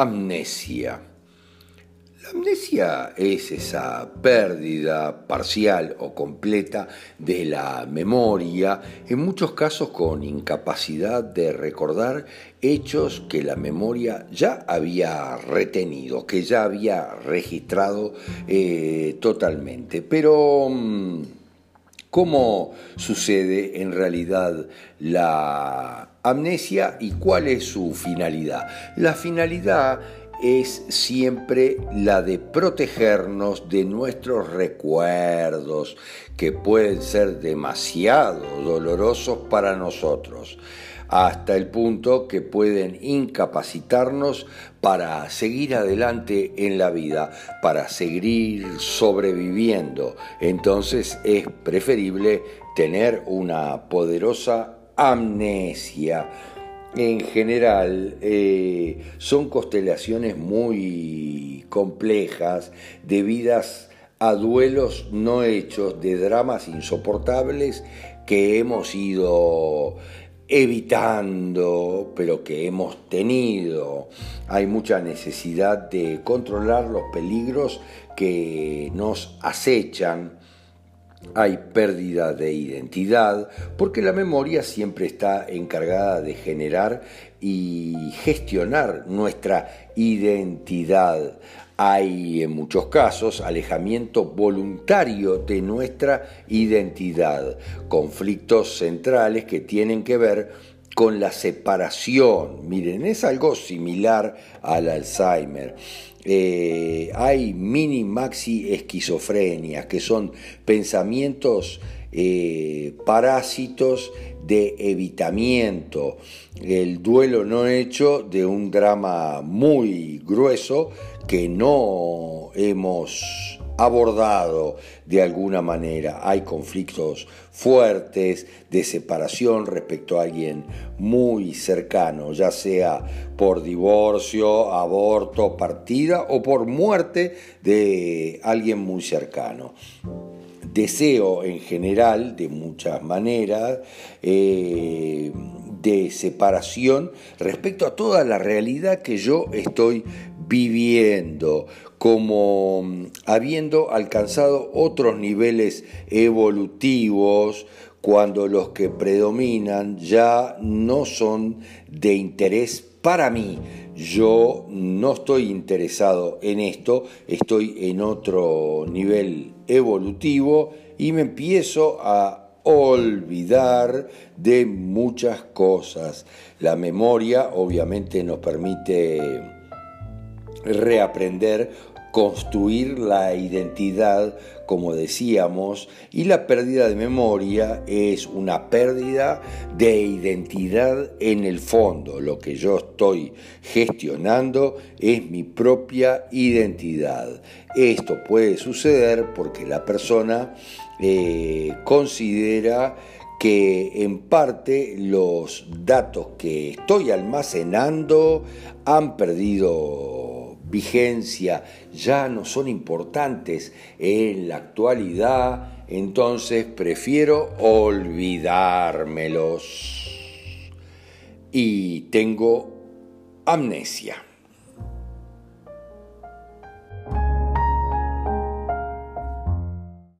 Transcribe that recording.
amnesia. La amnesia es esa pérdida parcial o completa de la memoria, en muchos casos con incapacidad de recordar hechos que la memoria ya había retenido, que ya había registrado eh, totalmente. Pero... ¿Cómo sucede en realidad la amnesia y cuál es su finalidad? La finalidad es siempre la de protegernos de nuestros recuerdos, que pueden ser demasiado dolorosos para nosotros hasta el punto que pueden incapacitarnos para seguir adelante en la vida, para seguir sobreviviendo. Entonces es preferible tener una poderosa amnesia. En general eh, son constelaciones muy complejas debidas a duelos no hechos, de dramas insoportables que hemos ido evitando, pero que hemos tenido. Hay mucha necesidad de controlar los peligros que nos acechan. Hay pérdida de identidad, porque la memoria siempre está encargada de generar y gestionar nuestra identidad. Hay en muchos casos alejamiento voluntario de nuestra identidad, conflictos centrales que tienen que ver con la separación. Miren, es algo similar al Alzheimer. Eh, hay mini maxi esquizofrenias, que son pensamientos eh, parásitos de evitamiento, el duelo no hecho de un drama muy grueso que no hemos abordado de alguna manera. Hay conflictos fuertes de separación respecto a alguien muy cercano, ya sea por divorcio, aborto, partida o por muerte de alguien muy cercano deseo en general, de muchas maneras, eh, de separación respecto a toda la realidad que yo estoy viviendo, como mm, habiendo alcanzado otros niveles evolutivos, cuando los que predominan ya no son de interés para mí. Yo no estoy interesado en esto, estoy en otro nivel evolutivo y me empiezo a olvidar de muchas cosas. La memoria obviamente nos permite reaprender, construir la identidad, como decíamos, y la pérdida de memoria es una pérdida de identidad en el fondo. Lo que yo estoy gestionando es mi propia identidad. Esto puede suceder porque la persona eh, considera que en parte los datos que estoy almacenando han perdido vigencia, ya no son importantes en la actualidad, entonces prefiero olvidármelos y tengo amnesia.